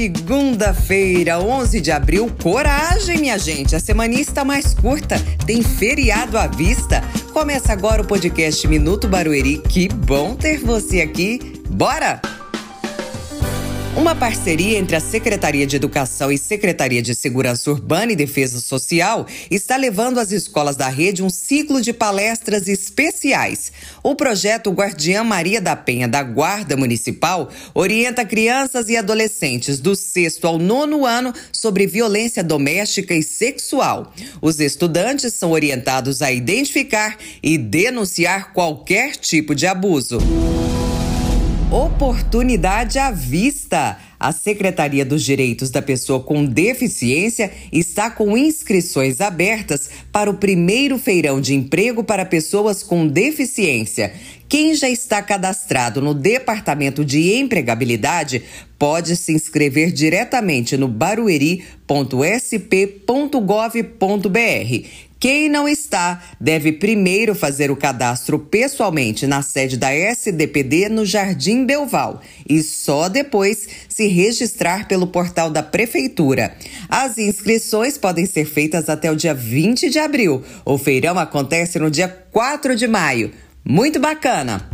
Segunda-feira, 11 de abril, coragem, minha gente. A semana está mais curta, tem feriado à vista. Começa agora o podcast Minuto Barueri. Que bom ter você aqui. Bora! Uma parceria entre a Secretaria de Educação e Secretaria de Segurança Urbana e Defesa Social está levando às escolas da rede um ciclo de palestras especiais. O projeto Guardiã Maria da Penha da Guarda Municipal orienta crianças e adolescentes do sexto ao nono ano sobre violência doméstica e sexual. Os estudantes são orientados a identificar e denunciar qualquer tipo de abuso. Oportunidade à vista. A Secretaria dos Direitos da Pessoa com Deficiência está com inscrições abertas para o primeiro feirão de emprego para pessoas com deficiência. Quem já está cadastrado no Departamento de Empregabilidade pode se inscrever diretamente no barueri.sp.gov.br. Quem não está deve primeiro fazer o cadastro pessoalmente na sede da SDPD no Jardim Belval e só depois se registrar pelo portal da Prefeitura. As inscrições podem ser feitas até o dia 20 de abril. O feirão acontece no dia 4 de maio. Muito bacana!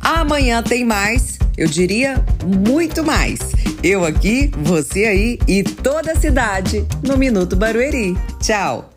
Amanhã tem mais, eu diria muito mais. Eu aqui, você aí e toda a cidade no Minuto Barueri. Tchau!